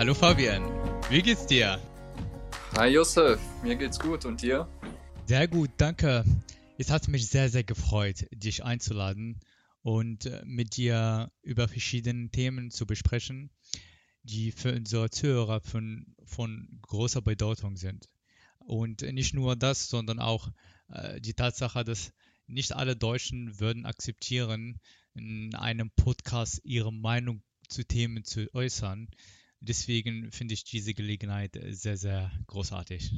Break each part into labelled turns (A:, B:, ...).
A: Hallo Fabian, wie geht's dir?
B: Hi Josef, mir geht's gut und dir?
A: Sehr gut, danke. Es hat mich sehr, sehr gefreut, dich einzuladen und äh, mit dir über verschiedene Themen zu besprechen, die für unsere Zuhörer von, von großer Bedeutung sind. Und nicht nur das, sondern auch äh, die Tatsache, dass nicht alle Deutschen würden akzeptieren, in einem Podcast ihre Meinung zu Themen zu äußern. Deswegen finde ich diese Gelegenheit sehr, sehr großartig.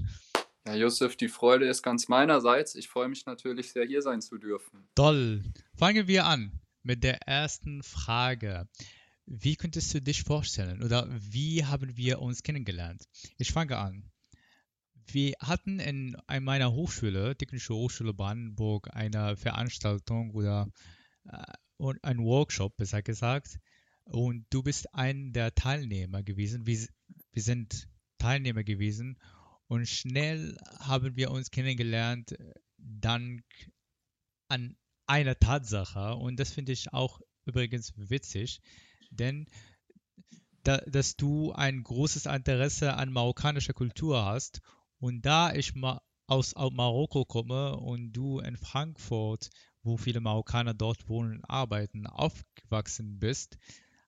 B: Ja, Josef, die Freude ist ganz meinerseits. Ich freue mich natürlich sehr, hier sein zu dürfen.
A: Toll. Fangen wir an mit der ersten Frage. Wie könntest du dich vorstellen oder wie haben wir uns kennengelernt? Ich fange an. Wir hatten in meiner Hochschule, Technische Hochschule Brandenburg, eine Veranstaltung oder äh, ein Workshop, besser gesagt. Und du bist ein der Teilnehmer gewesen. Wir, wir sind Teilnehmer gewesen. Und schnell haben wir uns kennengelernt, dank an einer Tatsache. Und das finde ich auch übrigens witzig, denn da, dass du ein großes Interesse an marokkanischer Kultur hast und da ich ma aus Marokko komme und du in Frankfurt, wo viele Marokkaner dort wohnen und arbeiten, aufgewachsen bist,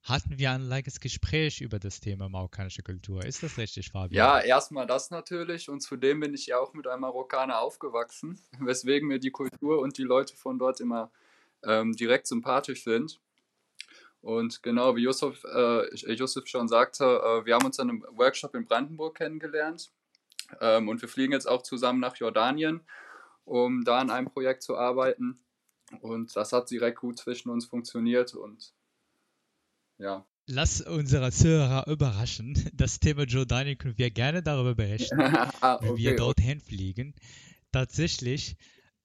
A: hatten wir ein langes Gespräch über das Thema marokkanische Kultur. Ist das richtig, Fabian?
B: Ja, erstmal das natürlich und zudem bin ich ja auch mit einem Marokkaner aufgewachsen, weswegen mir die Kultur und die Leute von dort immer ähm, direkt sympathisch sind. Und genau wie Yusuf, äh, Yusuf schon sagte, äh, wir haben uns an einem Workshop in Brandenburg kennengelernt ähm, und wir fliegen jetzt auch zusammen nach Jordanien, um da an einem Projekt zu arbeiten. Und das hat direkt gut zwischen uns funktioniert und ja.
A: Lass unsere Zuhörer überraschen. Das Thema Jordanien können wir gerne darüber berichten, ah, okay, wenn wir dorthin fliegen. Tatsächlich,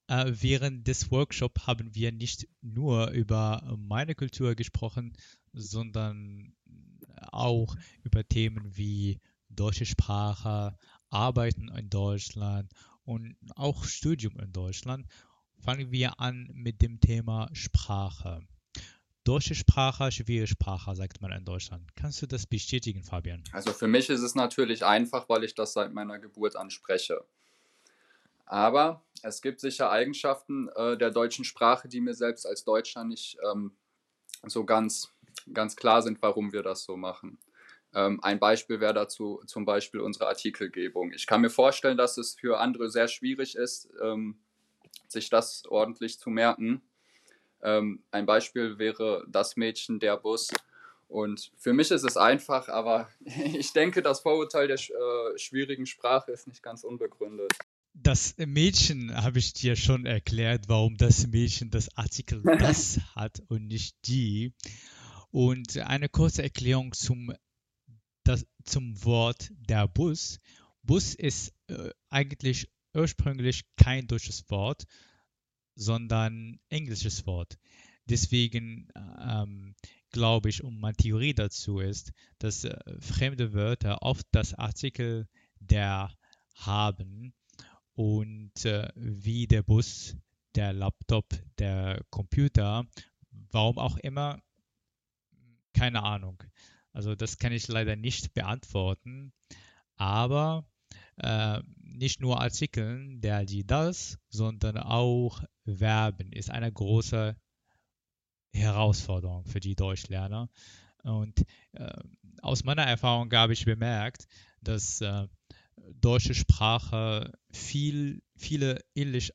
A: äh, während des Workshops haben wir nicht nur über meine Kultur gesprochen, sondern auch über Themen wie deutsche Sprache, Arbeiten in Deutschland und auch Studium in Deutschland, fangen wir an mit dem Thema Sprache. Deutsche Sprache, schwere Sprache, sagt man in Deutschland. Kannst du das bestätigen, Fabian?
B: Also für mich ist es natürlich einfach, weil ich das seit meiner Geburt anspreche. Aber es gibt sicher Eigenschaften äh, der deutschen Sprache, die mir selbst als Deutscher nicht ähm, so ganz, ganz klar sind, warum wir das so machen. Ähm, ein Beispiel wäre dazu zum Beispiel unsere Artikelgebung. Ich kann mir vorstellen, dass es für andere sehr schwierig ist, ähm, sich das ordentlich zu merken. Ähm, ein Beispiel wäre das Mädchen, der Bus. Und für mich ist es einfach, aber ich denke, das Vorurteil der äh, schwierigen Sprache ist nicht ganz unbegründet.
A: Das Mädchen habe ich dir schon erklärt, warum das Mädchen das Artikel das hat und nicht die. Und eine kurze Erklärung zum das, zum Wort der Bus. Bus ist äh, eigentlich ursprünglich kein deutsches Wort, sondern englisches Wort. Deswegen ähm, glaube ich, und meine Theorie dazu ist, dass äh, fremde Wörter oft das Artikel der haben und äh, wie der Bus, der Laptop, der Computer, warum auch immer, keine Ahnung. Also das kann ich leider nicht beantworten. Aber äh, nicht nur Artikeln, der, die, das, sondern auch Verben ist eine große Herausforderung für die Deutschlerner. Und äh, aus meiner Erfahrung habe ich bemerkt, dass äh, deutsche Sprache viel, viele ähnliche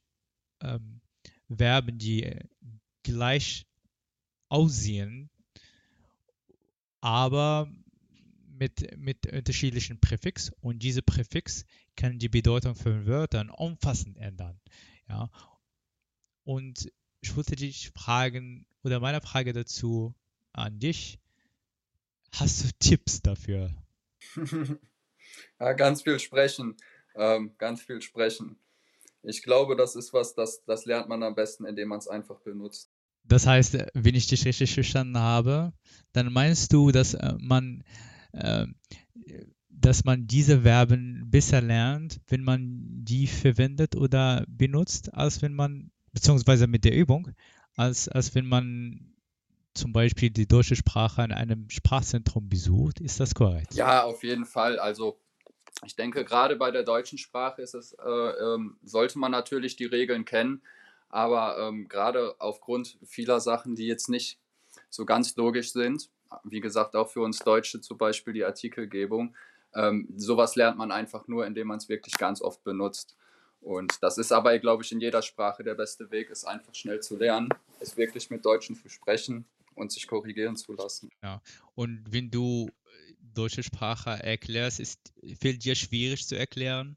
A: ähm, Verben, die gleich aussehen, aber mit, mit unterschiedlichen Präfix und diese Präfix kann die Bedeutung von Wörtern umfassend ändern. Ja? Und ich wollte dich fragen, oder meine Frage dazu an dich, hast du Tipps dafür?
B: ja, ganz viel sprechen, ähm, ganz viel sprechen. Ich glaube, das ist was, das, das lernt man am besten, indem man es einfach benutzt.
A: Das heißt, wenn ich dich richtig verstanden habe, dann meinst du, dass äh, man, äh, dass man diese Verben besser lernt, wenn man die verwendet oder benutzt, als wenn man, beziehungsweise mit der Übung, als, als wenn man zum Beispiel die deutsche Sprache in einem Sprachzentrum besucht. Ist das korrekt?
B: Ja, auf jeden Fall. Also ich denke, gerade bei der deutschen Sprache ist es, äh, ähm, sollte man natürlich die Regeln kennen, aber ähm, gerade aufgrund vieler Sachen, die jetzt nicht so ganz logisch sind, wie gesagt, auch für uns Deutsche zum Beispiel die Artikelgebung, ähm, sowas lernt man einfach nur, indem man es wirklich ganz oft benutzt. Und das ist aber, glaube ich, in jeder Sprache der beste Weg, ist einfach schnell zu lernen, es wirklich mit Deutschen zu sprechen und sich korrigieren zu lassen.
A: Ja, und wenn du deutsche Sprache erklärst, ist fällt dir schwierig zu erklären?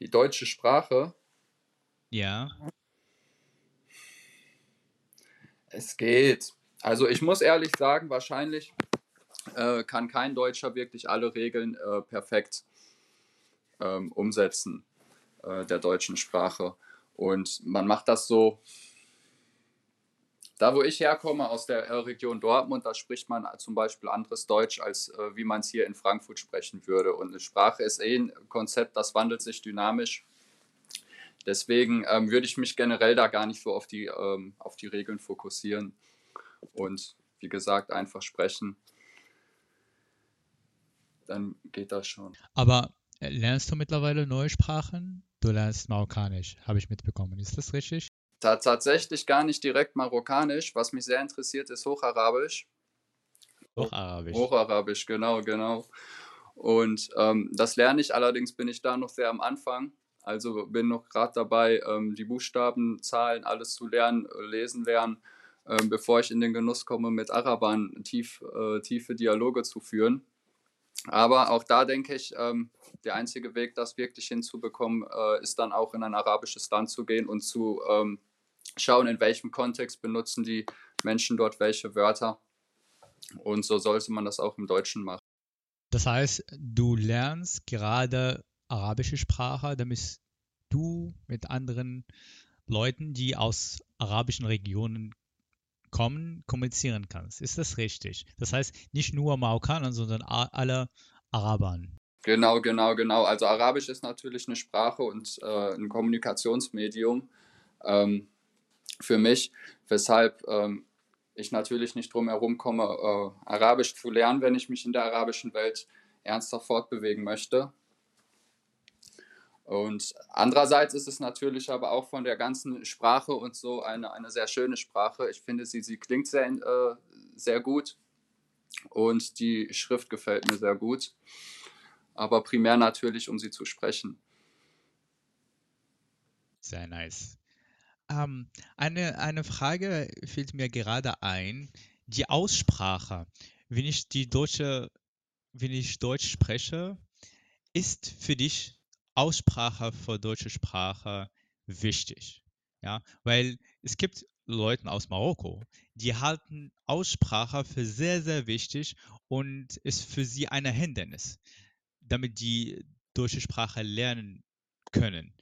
B: Die deutsche Sprache?
A: Ja.
B: Es geht. Also ich muss ehrlich sagen, wahrscheinlich äh, kann kein Deutscher wirklich alle Regeln äh, perfekt ähm, umsetzen äh, der deutschen Sprache. Und man macht das so da, wo ich herkomme, aus der äh, Region Dortmund, da spricht man zum Beispiel anderes Deutsch, als äh, wie man es hier in Frankfurt sprechen würde. Und eine Sprache ist eh ein Konzept, das wandelt sich dynamisch. Deswegen ähm, würde ich mich generell da gar nicht so auf die, ähm, auf die Regeln fokussieren. Und wie gesagt, einfach sprechen. Dann geht das schon.
A: Aber äh, lernst du mittlerweile neue Sprachen? Du lernst Marokkanisch, habe ich mitbekommen. Ist das richtig?
B: Ta tatsächlich gar nicht direkt marokkanisch. Was mich sehr interessiert, ist Hocharabisch.
A: Hocharabisch.
B: Hocharabisch, genau, genau. Und ähm, das lerne ich, allerdings bin ich da noch sehr am Anfang. Also bin noch gerade dabei, ähm, die Buchstaben, Zahlen, alles zu lernen, äh, lesen lernen, ähm, bevor ich in den Genuss komme, mit Arabern tief, äh, tiefe Dialoge zu führen. Aber auch da denke ich, ähm, der einzige Weg, das wirklich hinzubekommen, äh, ist dann auch in ein arabisches Land zu gehen und zu ähm, schauen, in welchem Kontext benutzen die Menschen dort welche Wörter. Und so sollte man das auch im Deutschen machen.
A: Das heißt, du lernst gerade arabische Sprache, damit du mit anderen Leuten, die aus arabischen Regionen kommen, kommunizieren kannst. Ist das richtig? Das heißt, nicht nur Marokkaner, sondern alle Arabern.
B: Genau, genau, genau. Also Arabisch ist natürlich eine Sprache und äh, ein Kommunikationsmedium. Ähm, für mich, weshalb ähm, ich natürlich nicht drum herum komme, äh, Arabisch zu lernen, wenn ich mich in der arabischen Welt ernsthaft fortbewegen möchte. Und andererseits ist es natürlich aber auch von der ganzen Sprache und so eine, eine sehr schöne Sprache. Ich finde, sie, sie klingt sehr, äh, sehr gut und die Schrift gefällt mir sehr gut. Aber primär natürlich, um sie zu sprechen.
A: Sehr nice. Ähm, eine, eine Frage fällt mir gerade ein. Die Aussprache. Wenn ich die deutsche, wenn ich Deutsch spreche, ist für dich Aussprache für deutsche Sprache wichtig. Ja, weil es gibt Leute aus Marokko, die halten Aussprache für sehr, sehr wichtig und ist für sie ein Hindernis, damit die deutsche Sprache lernen können.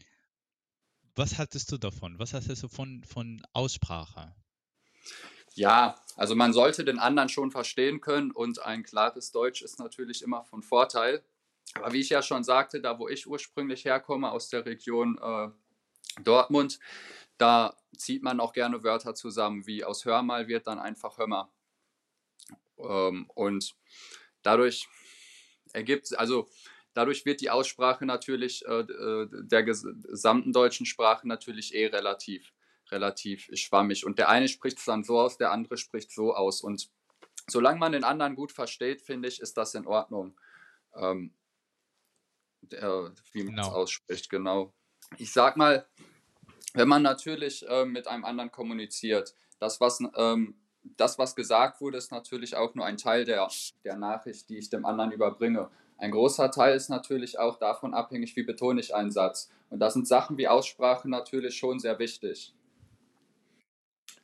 A: Was hattest du davon? Was hast du von, von Aussprache?
B: Ja, also man sollte den anderen schon verstehen können und ein klares Deutsch ist natürlich immer von Vorteil. Aber wie ich ja schon sagte, da wo ich ursprünglich herkomme, aus der Region äh, Dortmund, da zieht man auch gerne Wörter zusammen, wie aus Hör mal wird dann einfach Hör Ähm, und dadurch ergibt, also dadurch wird die Aussprache natürlich äh, äh, der gesamten deutschen Sprache natürlich eh relativ, relativ schwammig. Und der eine spricht es dann so aus, der andere spricht so aus. Und solange man den anderen gut versteht, finde ich, ist das in Ordnung. Ähm, der, wie man es genau. ausspricht, genau. Ich sag mal, wenn man natürlich äh, mit einem anderen kommuniziert, das was, ähm, das, was gesagt wurde, ist natürlich auch nur ein Teil der, der Nachricht, die ich dem anderen überbringe. Ein großer Teil ist natürlich auch davon abhängig, wie betone ich einen Satz. Und da sind Sachen wie Aussprache natürlich schon sehr wichtig.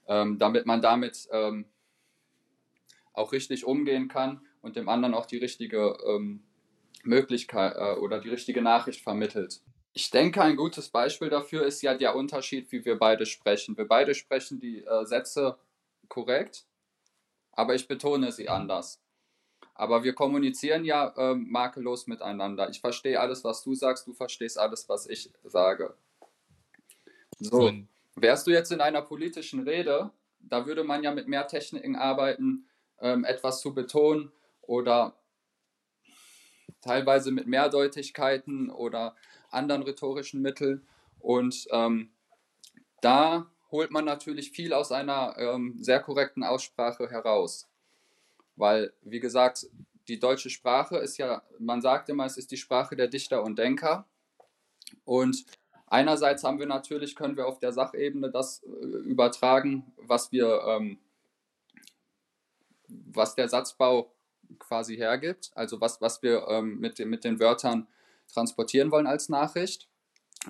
B: Ähm, damit man damit ähm, auch richtig umgehen kann und dem anderen auch die richtige ähm, Möglichkeit äh, oder die richtige Nachricht vermittelt. Ich denke, ein gutes Beispiel dafür ist ja der Unterschied, wie wir beide sprechen. Wir beide sprechen die äh, Sätze korrekt, aber ich betone sie anders. Aber wir kommunizieren ja äh, makellos miteinander. Ich verstehe alles, was du sagst, du verstehst alles, was ich sage. So, wärst du jetzt in einer politischen Rede, da würde man ja mit mehr Techniken arbeiten, ähm, etwas zu betonen oder teilweise mit Mehrdeutigkeiten oder anderen rhetorischen Mitteln. Und ähm, da holt man natürlich viel aus einer ähm, sehr korrekten Aussprache heraus. Weil, wie gesagt, die deutsche Sprache ist ja, man sagt immer, es ist die Sprache der Dichter und Denker. Und einerseits haben wir natürlich, können wir auf der Sachebene das äh, übertragen, was wir, ähm, was der Satzbau quasi hergibt, also was, was wir ähm, mit, mit den Wörtern transportieren wollen als Nachricht.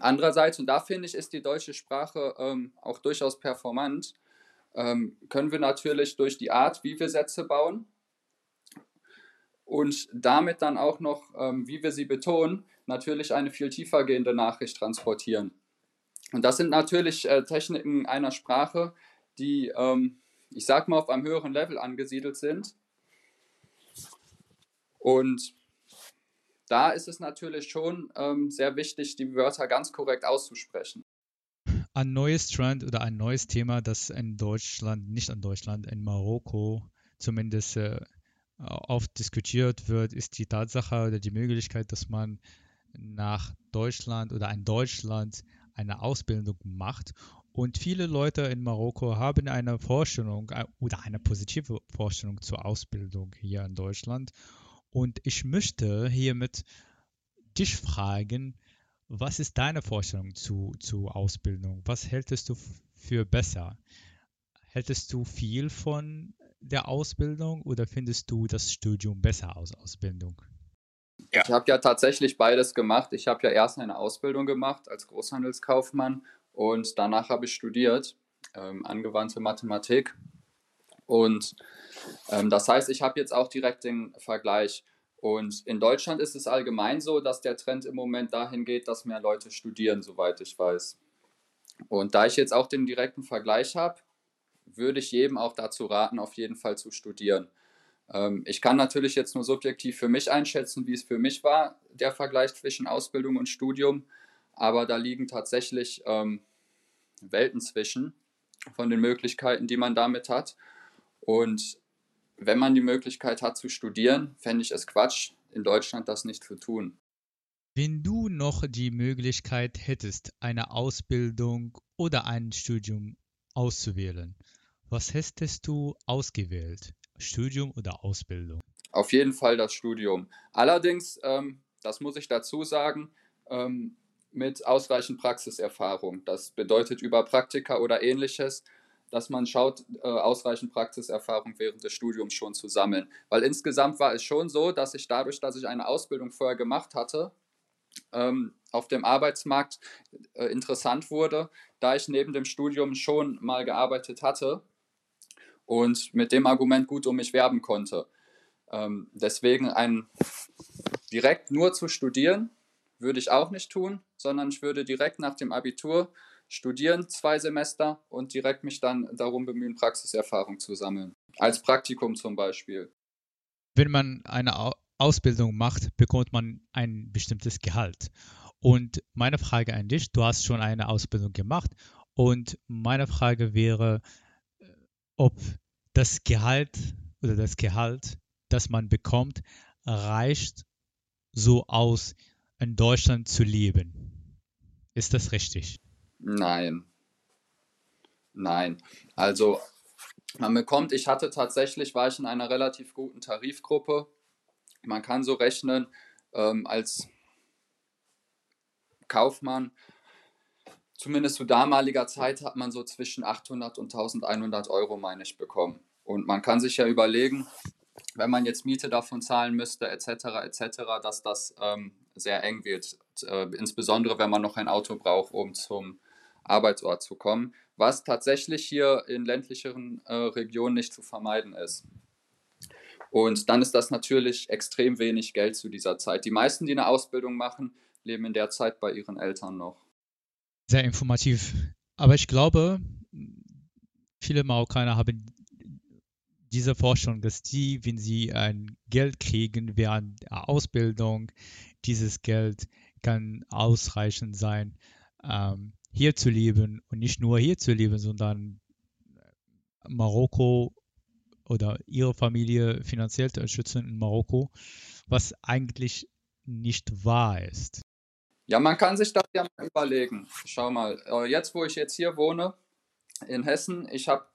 B: Andererseits, und da finde ich, ist die deutsche Sprache ähm, auch durchaus performant, ähm, können wir natürlich durch die Art, wie wir Sätze bauen und damit dann auch noch, ähm, wie wir sie betonen, natürlich eine viel tiefer gehende Nachricht transportieren. Und das sind natürlich äh, Techniken einer Sprache, die, ähm, ich sag mal, auf einem höheren Level angesiedelt sind. Und da ist es natürlich schon ähm, sehr wichtig, die Wörter ganz korrekt auszusprechen.
A: Ein neues Trend oder ein neues Thema, das in Deutschland, nicht in Deutschland, in Marokko zumindest äh, oft diskutiert wird, ist die Tatsache oder die Möglichkeit, dass man nach Deutschland oder in Deutschland eine Ausbildung macht. Und viele Leute in Marokko haben eine Vorstellung äh, oder eine positive Vorstellung zur Ausbildung hier in Deutschland und ich möchte hiermit dich fragen, was ist deine Vorstellung zu, zu Ausbildung? Was hältst du für besser? Hältst du viel von der Ausbildung oder findest du das Studium besser als Ausbildung?
B: Ja. Ich habe ja tatsächlich beides gemacht. Ich habe ja erst eine Ausbildung gemacht als Großhandelskaufmann und danach habe ich studiert, ähm, angewandte Mathematik. Und ähm, das heißt, ich habe jetzt auch direkt den Vergleich. Und in Deutschland ist es allgemein so, dass der Trend im Moment dahin geht, dass mehr Leute studieren, soweit ich weiß. Und da ich jetzt auch den direkten Vergleich habe, würde ich jedem auch dazu raten, auf jeden Fall zu studieren. Ähm, ich kann natürlich jetzt nur subjektiv für mich einschätzen, wie es für mich war, der Vergleich zwischen Ausbildung und Studium. Aber da liegen tatsächlich ähm, Welten zwischen von den Möglichkeiten, die man damit hat. Und wenn man die Möglichkeit hat zu studieren, fände ich es Quatsch, in Deutschland das nicht zu tun.
A: Wenn du noch die Möglichkeit hättest, eine Ausbildung oder ein Studium auszuwählen, was hättest du ausgewählt? Studium oder Ausbildung?
B: Auf jeden Fall das Studium. Allerdings, ähm, das muss ich dazu sagen, ähm, mit ausreichend Praxiserfahrung. Das bedeutet über Praktika oder ähnliches dass man schaut, äh, ausreichend Praxiserfahrung während des Studiums schon zu sammeln. Weil insgesamt war es schon so, dass ich dadurch, dass ich eine Ausbildung vorher gemacht hatte, ähm, auf dem Arbeitsmarkt äh, interessant wurde, da ich neben dem Studium schon mal gearbeitet hatte und mit dem Argument gut um mich werben konnte. Ähm, deswegen ein direkt nur zu studieren würde ich auch nicht tun, sondern ich würde direkt nach dem Abitur studieren, zwei Semester und direkt mich dann darum bemühen, Praxiserfahrung zu sammeln. Als Praktikum zum Beispiel.
A: Wenn man eine Ausbildung macht, bekommt man ein bestimmtes Gehalt. Und meine Frage an dich, du hast schon eine Ausbildung gemacht und meine Frage wäre, äh, ob das Gehalt oder das Gehalt, das man bekommt, reicht so aus, in Deutschland zu leben. Ist das richtig?
B: Nein. Nein. Also man bekommt, ich hatte tatsächlich, war ich in einer relativ guten Tarifgruppe. Man kann so rechnen, ähm, als Kaufmann, zumindest zu damaliger Zeit, hat man so zwischen 800 und 1100 Euro, meine ich, bekommen. Und man kann sich ja überlegen, wenn man jetzt Miete davon zahlen müsste, etc., etc., dass das ähm, sehr eng wird. Äh, insbesondere, wenn man noch ein Auto braucht, um zum Arbeitsort zu kommen, was tatsächlich hier in ländlicheren äh, Regionen nicht zu vermeiden ist. Und dann ist das natürlich extrem wenig Geld zu dieser Zeit. Die meisten, die eine Ausbildung machen, leben in der Zeit bei ihren Eltern noch.
A: Sehr informativ. Aber ich glaube, viele Marokkaner haben diese Forschung, dass die, wenn sie ein Geld kriegen während der Ausbildung, dieses Geld kann ausreichend sein, ähm, hier zu leben und nicht nur hier zu leben, sondern Marokko oder ihre Familie finanziell zu unterstützen in Marokko, was eigentlich nicht wahr ist.
B: Ja, man kann sich das ja mal überlegen. Schau mal, äh, jetzt wo ich jetzt hier wohne, in Hessen, ich habe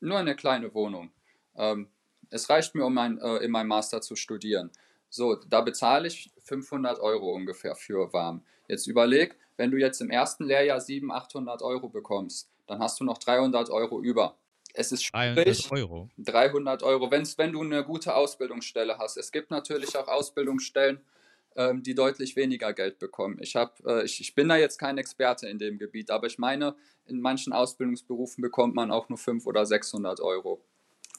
B: nur eine kleine Wohnung. Ähm, es reicht mir, um mein, äh, in meinem Master zu studieren. So, da bezahle ich 500 Euro ungefähr für warm. Jetzt überleg, wenn du jetzt im ersten Lehrjahr 700, 800 Euro bekommst, dann hast du noch 300 Euro über. Es ist schwierig. 300 Euro. 300 Euro, wenn's, wenn du eine gute Ausbildungsstelle hast. Es gibt natürlich auch Ausbildungsstellen, ähm, die deutlich weniger Geld bekommen. Ich, hab, äh, ich, ich bin da jetzt kein Experte in dem Gebiet, aber ich meine, in manchen Ausbildungsberufen bekommt man auch nur 500 oder 600 Euro.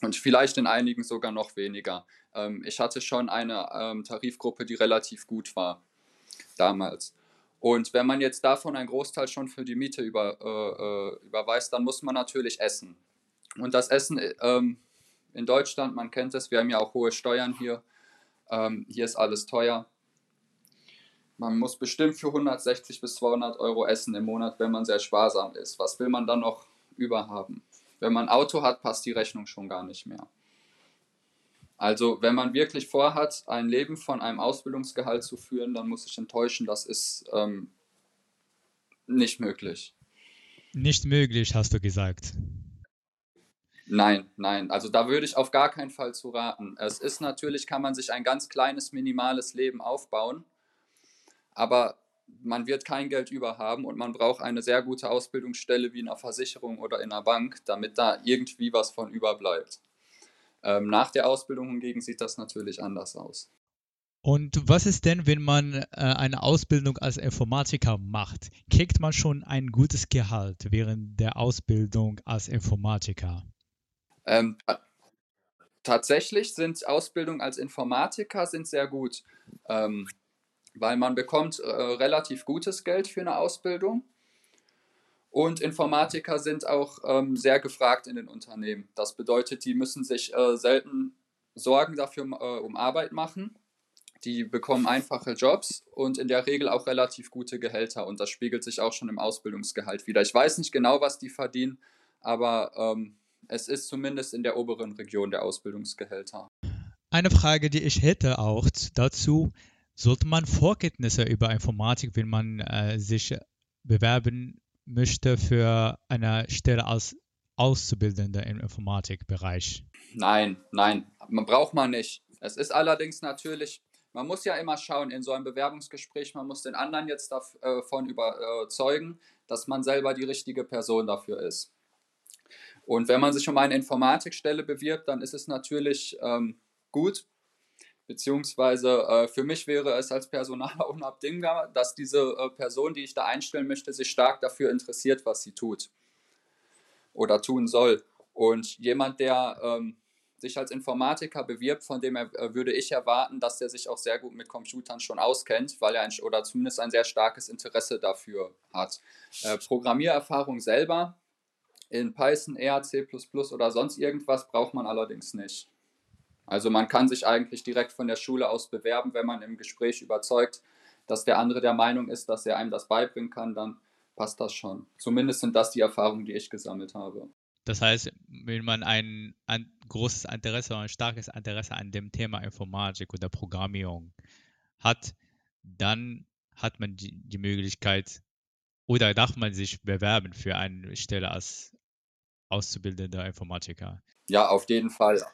B: Und vielleicht in einigen sogar noch weniger. Ähm, ich hatte schon eine ähm, Tarifgruppe, die relativ gut war damals. Und wenn man jetzt davon einen Großteil schon für die Miete über, äh, äh überweist, dann muss man natürlich essen. Und das Essen ähm, in Deutschland, man kennt es, wir haben ja auch hohe Steuern hier. Ähm, hier ist alles teuer. Man muss bestimmt für 160 bis 200 Euro essen im Monat, wenn man sehr sparsam ist. Was will man dann noch überhaben? Wenn man Auto hat, passt die Rechnung schon gar nicht mehr. Also wenn man wirklich vorhat, ein Leben von einem Ausbildungsgehalt zu führen, dann muss ich enttäuschen, das ist ähm, nicht möglich.
A: Nicht möglich, hast du gesagt.
B: Nein, nein. Also da würde ich auf gar keinen Fall zu raten. Es ist natürlich, kann man sich ein ganz kleines, minimales Leben aufbauen aber man wird kein Geld über haben und man braucht eine sehr gute Ausbildungsstelle wie in einer Versicherung oder in einer Bank, damit da irgendwie was von überbleibt. Ähm, nach der Ausbildung hingegen sieht das natürlich anders aus.
A: Und was ist denn, wenn man äh, eine Ausbildung als Informatiker macht? Kriegt man schon ein gutes Gehalt während der Ausbildung als Informatiker?
B: Ähm, tatsächlich sind Ausbildungen als Informatiker sind sehr gut. Ähm, weil man bekommt äh, relativ gutes Geld für eine Ausbildung. Und Informatiker sind auch ähm, sehr gefragt in den Unternehmen. Das bedeutet, die müssen sich äh, selten Sorgen dafür äh, um Arbeit machen. Die bekommen einfache Jobs und in der Regel auch relativ gute Gehälter. Und das spiegelt sich auch schon im Ausbildungsgehalt wieder. Ich weiß nicht genau, was die verdienen, aber ähm, es ist zumindest in der oberen Region der Ausbildungsgehälter.
A: Eine Frage, die ich hätte auch dazu, sollte man Vorkenntnisse über Informatik, wenn man äh, sich bewerben möchte für eine Stelle als Auszubildender im Informatikbereich?
B: Nein, nein, man braucht man nicht. Es ist allerdings natürlich, man muss ja immer schauen in so einem Bewerbungsgespräch, man muss den anderen jetzt davon äh, überzeugen, dass man selber die richtige Person dafür ist. Und wenn man sich um eine Informatikstelle bewirbt, dann ist es natürlich ähm, gut, Beziehungsweise äh, für mich wäre es als Personaler unabdingbar, dass diese äh, Person, die ich da einstellen möchte, sich stark dafür interessiert, was sie tut oder tun soll. Und jemand, der ähm, sich als Informatiker bewirbt, von dem er, äh, würde ich erwarten, dass der sich auch sehr gut mit Computern schon auskennt, weil er ein, oder zumindest ein sehr starkes Interesse dafür hat. Äh, Programmiererfahrung selber in Python, R, C++ oder sonst irgendwas braucht man allerdings nicht. Also man kann sich eigentlich direkt von der Schule aus bewerben, wenn man im Gespräch überzeugt, dass der andere der Meinung ist, dass er einem das beibringen kann, dann passt das schon. Zumindest sind das die Erfahrungen, die ich gesammelt habe.
A: Das heißt, wenn man ein, ein großes Interesse oder ein starkes Interesse an dem Thema Informatik oder Programmierung hat, dann hat man die, die Möglichkeit oder darf man sich bewerben für eine Stelle als auszubildender Informatiker.
B: Ja, auf jeden Fall.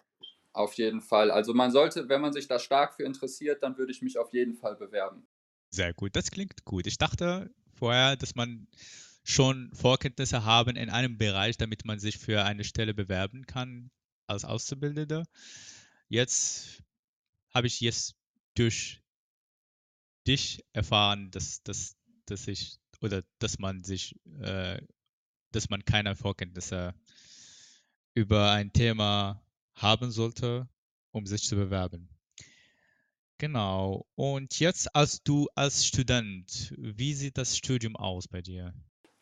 B: Auf jeden Fall. Also man sollte, wenn man sich da stark für interessiert, dann würde ich mich auf jeden Fall bewerben.
A: Sehr gut, das klingt gut. Ich dachte vorher, dass man schon Vorkenntnisse haben in einem Bereich, damit man sich für eine Stelle bewerben kann als Auszubildender. Jetzt habe ich jetzt durch dich erfahren, dass, dass, dass ich oder dass man sich, äh, dass man keine Vorkenntnisse über ein Thema haben sollte, um sich zu bewerben. Genau. Und jetzt als du als Student, wie sieht das Studium aus bei dir?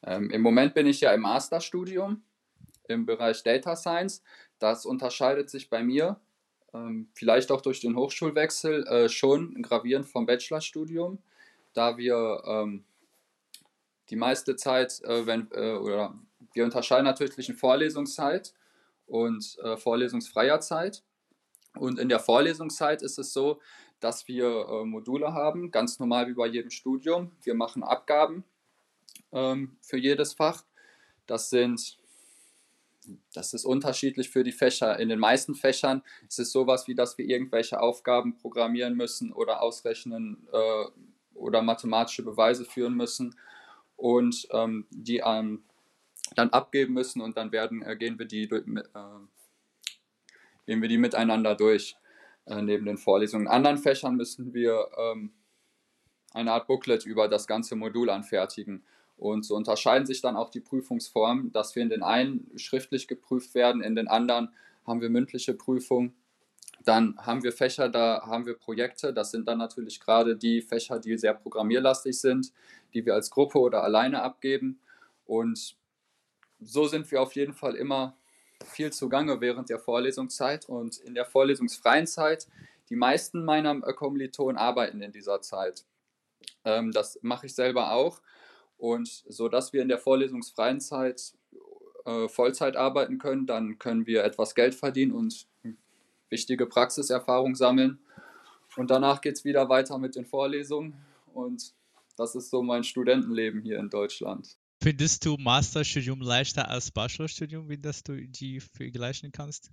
B: Ähm, Im Moment bin ich ja im Masterstudium im Bereich Data Science. Das unterscheidet sich bei mir, ähm, vielleicht auch durch den Hochschulwechsel, äh, schon gravierend vom Bachelorstudium, da wir ähm, die meiste Zeit, äh, wenn, äh, oder wir unterscheiden natürlich in Vorlesungszeit und äh, vorlesungsfreier Zeit. Und in der Vorlesungszeit ist es so, dass wir äh, Module haben, ganz normal wie bei jedem Studium. Wir machen Abgaben ähm, für jedes Fach. Das sind, das ist unterschiedlich für die Fächer. In den meisten Fächern ist es sowas wie, dass wir irgendwelche Aufgaben programmieren müssen oder ausrechnen äh, oder mathematische Beweise führen müssen und ähm, die ähm, dann abgeben müssen und dann werden, äh, gehen, wir die, äh, gehen wir die miteinander durch äh, neben den Vorlesungen. In anderen Fächern müssen wir ähm, eine Art Booklet über das ganze Modul anfertigen. Und so unterscheiden sich dann auch die Prüfungsformen, dass wir in den einen schriftlich geprüft werden, in den anderen haben wir mündliche Prüfung. Dann haben wir Fächer, da haben wir Projekte. Das sind dann natürlich gerade die Fächer, die sehr programmierlastig sind, die wir als Gruppe oder alleine abgeben. Und so sind wir auf jeden Fall immer viel zugange während der Vorlesungszeit und in der vorlesungsfreien Zeit. Die meisten meiner Kommilitonen arbeiten in dieser Zeit. Ähm, das mache ich selber auch. Und so dass wir in der vorlesungsfreien Zeit äh, Vollzeit arbeiten können, dann können wir etwas Geld verdienen und wichtige Praxiserfahrung sammeln. Und danach geht es wieder weiter mit den Vorlesungen. Und das ist so mein Studentenleben hier in Deutschland.
A: Findest du Masterstudium leichter als Bachelorstudium, wie das du die vergleichen kannst?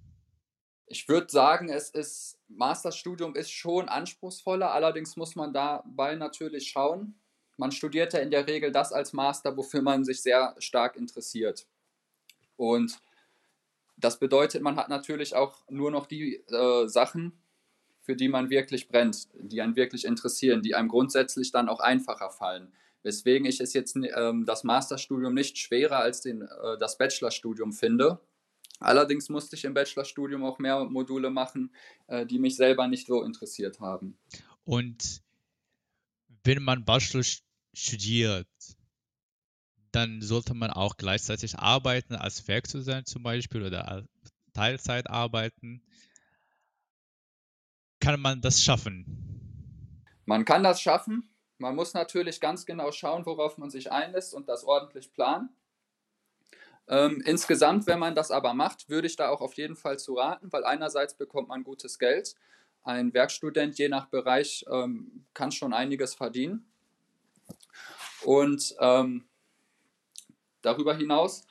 B: Ich würde sagen, es ist Masterstudium ist schon anspruchsvoller, allerdings muss man dabei natürlich schauen. Man studiert ja in der Regel das als Master, wofür man sich sehr stark interessiert. Und das bedeutet, man hat natürlich auch nur noch die äh, Sachen, für die man wirklich brennt, die einen wirklich interessieren, die einem grundsätzlich dann auch einfacher fallen. Weswegen ich es jetzt ähm, das Masterstudium nicht schwerer als den, äh, das Bachelorstudium finde. Allerdings musste ich im Bachelorstudium auch mehr Module machen, äh, die mich selber nicht so interessiert haben.
A: Und wenn man Bachelor studiert, dann sollte man auch gleichzeitig arbeiten, als Werkstudent zum Beispiel oder Teilzeit arbeiten. Kann man das schaffen?
B: Man kann das schaffen. Man muss natürlich ganz genau schauen, worauf man sich einlässt und das ordentlich planen. Ähm, insgesamt, wenn man das aber macht, würde ich da auch auf jeden Fall zu raten, weil einerseits bekommt man gutes Geld. Ein Werkstudent je nach Bereich ähm, kann schon einiges verdienen. Und ähm, darüber hinaus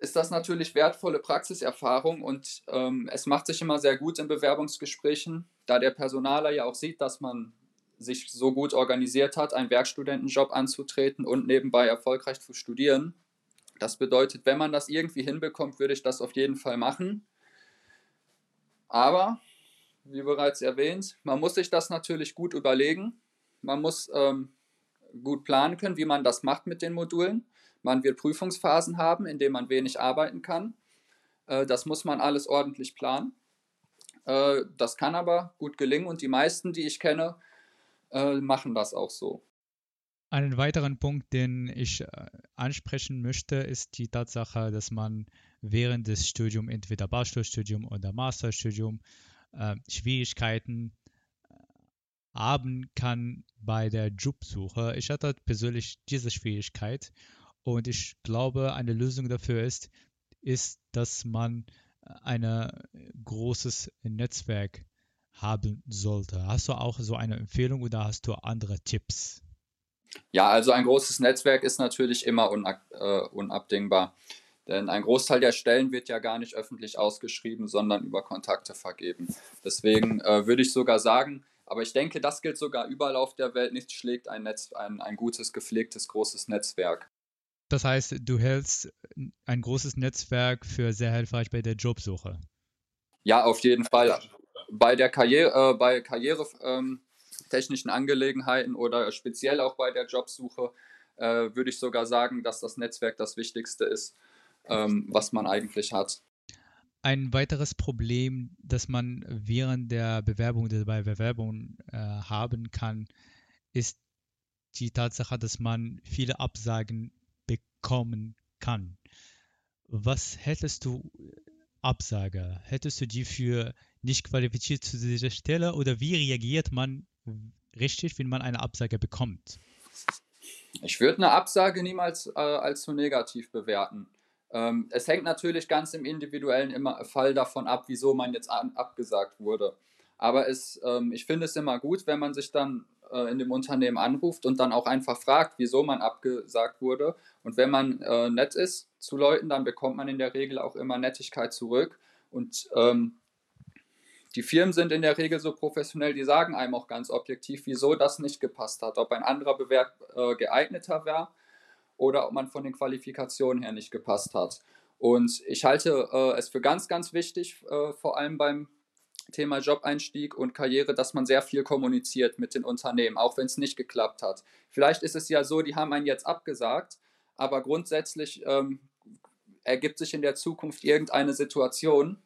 B: ist das natürlich wertvolle Praxiserfahrung und ähm, es macht sich immer sehr gut in Bewerbungsgesprächen, da der Personaler ja auch sieht, dass man sich so gut organisiert hat, einen Werkstudentenjob anzutreten und nebenbei erfolgreich zu studieren. Das bedeutet, wenn man das irgendwie hinbekommt, würde ich das auf jeden Fall machen. Aber, wie bereits erwähnt, man muss sich das natürlich gut überlegen. Man muss ähm, gut planen können, wie man das macht mit den Modulen. Man wird Prüfungsphasen haben, in denen man wenig arbeiten kann. Äh, das muss man alles ordentlich planen. Äh, das kann aber gut gelingen und die meisten, die ich kenne, äh, machen das auch so.
A: Einen weiteren Punkt, den ich äh, ansprechen möchte, ist die Tatsache, dass man während des Studiums, entweder Bachelorstudium oder Masterstudium, äh, Schwierigkeiten äh, haben kann bei der Jobsuche. Ich hatte persönlich diese Schwierigkeit und ich glaube, eine Lösung dafür ist, ist, dass man ein großes Netzwerk haben sollte. Hast du auch so eine Empfehlung oder hast du andere Tipps?
B: Ja, also ein großes Netzwerk ist natürlich immer unab, äh, unabdingbar. Denn ein Großteil der Stellen wird ja gar nicht öffentlich ausgeschrieben, sondern über Kontakte vergeben. Deswegen äh, würde ich sogar sagen, aber ich denke, das gilt sogar überall auf der Welt. Nichts schlägt ein, Netz, ein, ein gutes, gepflegtes, großes Netzwerk.
A: Das heißt, du hältst ein großes Netzwerk für sehr hilfreich bei der Jobsuche.
B: Ja, auf jeden Fall bei der Karriere, äh, bei karrieretechnischen ähm, Angelegenheiten oder speziell auch bei der Jobsuche äh, würde ich sogar sagen, dass das Netzwerk das Wichtigste ist, ähm, was man eigentlich hat.
A: Ein weiteres Problem, das man während der Bewerbung oder bei Bewerbungen äh, haben kann, ist die Tatsache, dass man viele Absagen bekommen kann. Was hättest du Absage? Hättest du die für nicht qualifiziert zu dieser Stelle oder wie reagiert man richtig, wenn man eine Absage bekommt?
B: Ich würde eine Absage niemals äh, als zu negativ bewerten. Ähm, es hängt natürlich ganz im individuellen immer, Fall davon ab, wieso man jetzt an, abgesagt wurde. Aber es, ähm, ich finde es immer gut, wenn man sich dann äh, in dem Unternehmen anruft und dann auch einfach fragt, wieso man abgesagt wurde. Und wenn man äh, nett ist zu Leuten, dann bekommt man in der Regel auch immer Nettigkeit zurück. Und ähm, die Firmen sind in der Regel so professionell, die sagen einem auch ganz objektiv, wieso das nicht gepasst hat, ob ein anderer Bewerb äh, geeigneter wäre oder ob man von den Qualifikationen her nicht gepasst hat. Und ich halte äh, es für ganz, ganz wichtig, äh, vor allem beim Thema Jobeinstieg und Karriere, dass man sehr viel kommuniziert mit den Unternehmen, auch wenn es nicht geklappt hat. Vielleicht ist es ja so, die haben einen jetzt abgesagt, aber grundsätzlich ähm, ergibt sich in der Zukunft irgendeine Situation,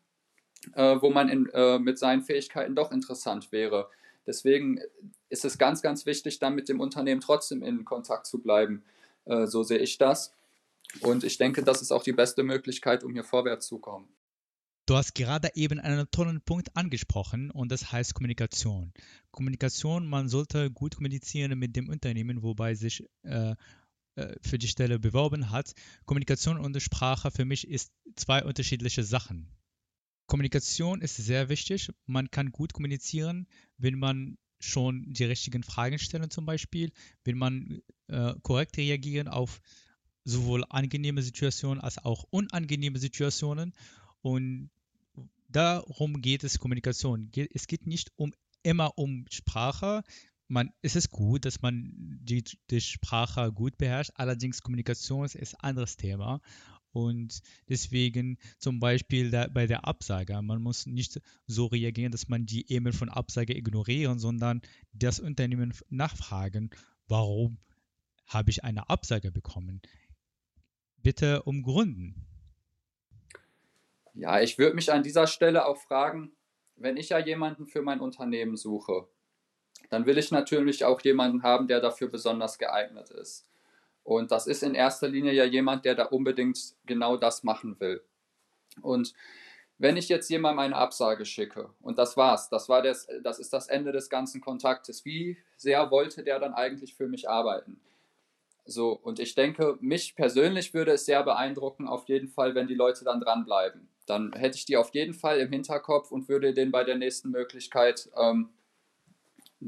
B: äh, wo man in, äh, mit seinen Fähigkeiten doch interessant wäre. Deswegen ist es ganz, ganz wichtig, dann mit dem Unternehmen trotzdem in Kontakt zu bleiben. Äh, so sehe ich das. Und ich denke, das ist auch die beste Möglichkeit, um hier vorwärts zu kommen.
A: Du hast gerade eben einen tollen Punkt angesprochen und das heißt Kommunikation. Kommunikation, man sollte gut kommunizieren mit dem Unternehmen, wobei sich äh, äh, für die Stelle beworben hat. Kommunikation und Sprache für mich ist zwei unterschiedliche Sachen. Kommunikation ist sehr wichtig. Man kann gut kommunizieren, wenn man schon die richtigen Fragen stellt zum Beispiel, wenn man äh, korrekt reagieren auf sowohl angenehme Situationen als auch unangenehme Situationen und darum geht es Kommunikation. Es geht nicht um immer um Sprache. Man, es ist gut, dass man die, die Sprache gut beherrscht, allerdings Kommunikation ist ein anderes Thema. Und deswegen zum Beispiel da, bei der Absage, man muss nicht so reagieren, dass man die E-Mail von Absage ignorieren, sondern das Unternehmen nachfragen, warum habe ich eine Absage bekommen. Bitte umgründen.
B: Ja, ich würde mich an dieser Stelle auch fragen, wenn ich ja jemanden für mein Unternehmen suche, dann will ich natürlich auch jemanden haben, der dafür besonders geeignet ist. Und das ist in erster Linie ja jemand, der da unbedingt genau das machen will. Und wenn ich jetzt jemandem eine Absage schicke und das war's, das war das, das ist das Ende des ganzen Kontaktes. Wie sehr wollte der dann eigentlich für mich arbeiten? So, und ich denke, mich persönlich würde es sehr beeindrucken, auf jeden Fall, wenn die Leute dann dranbleiben dann hätte ich die auf jeden Fall im Hinterkopf und würde den bei der nächsten Möglichkeit ähm,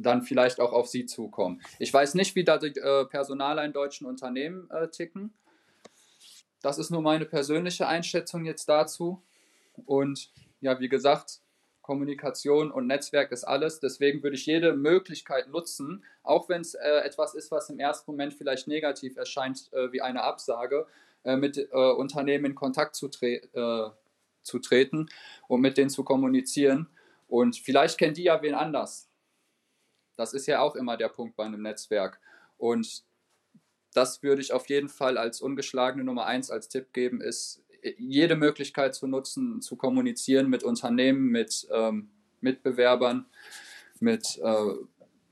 B: dann vielleicht auch auf sie zukommen. Ich weiß nicht, wie da die äh, Personaler in deutschen Unternehmen äh, ticken. Das ist nur meine persönliche Einschätzung jetzt dazu. Und ja, wie gesagt, Kommunikation und Netzwerk ist alles. Deswegen würde ich jede Möglichkeit nutzen, auch wenn es äh, etwas ist, was im ersten Moment vielleicht negativ erscheint, äh, wie eine Absage, äh, mit äh, Unternehmen in Kontakt zu treten zu treten und mit denen zu kommunizieren. Und vielleicht kennt die ja wen anders. Das ist ja auch immer der Punkt bei einem Netzwerk. Und das würde ich auf jeden Fall als ungeschlagene Nummer eins als Tipp geben, ist jede Möglichkeit zu nutzen, zu kommunizieren mit Unternehmen, mit ähm, Mitbewerbern, mit äh,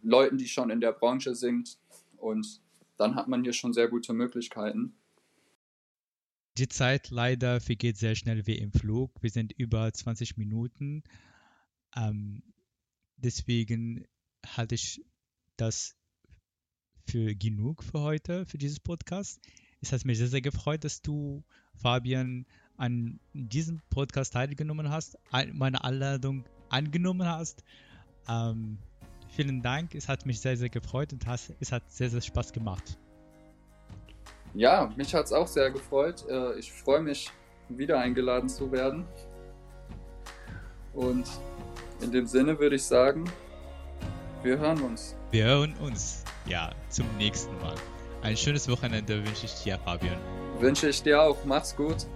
B: Leuten, die schon in der Branche sind. Und dann hat man hier schon sehr gute Möglichkeiten.
A: Die Zeit leider vergeht sehr schnell wie im Flug. Wir sind über 20 Minuten. Ähm, deswegen halte ich das für genug für heute, für dieses Podcast. Es hat mich sehr, sehr gefreut, dass du, Fabian, an diesem Podcast teilgenommen hast, meine Einladung angenommen hast. Ähm, vielen Dank. Es hat mich sehr, sehr gefreut und es hat sehr, sehr Spaß gemacht.
B: Ja, mich hat es auch sehr gefreut. Äh, ich freue mich, wieder eingeladen zu werden. Und in dem Sinne würde ich sagen, wir hören uns.
A: Wir hören uns. Ja, zum nächsten Mal. Ein schönes Wochenende wünsche ich dir, Fabian.
B: Wünsche ich dir auch. Mach's gut.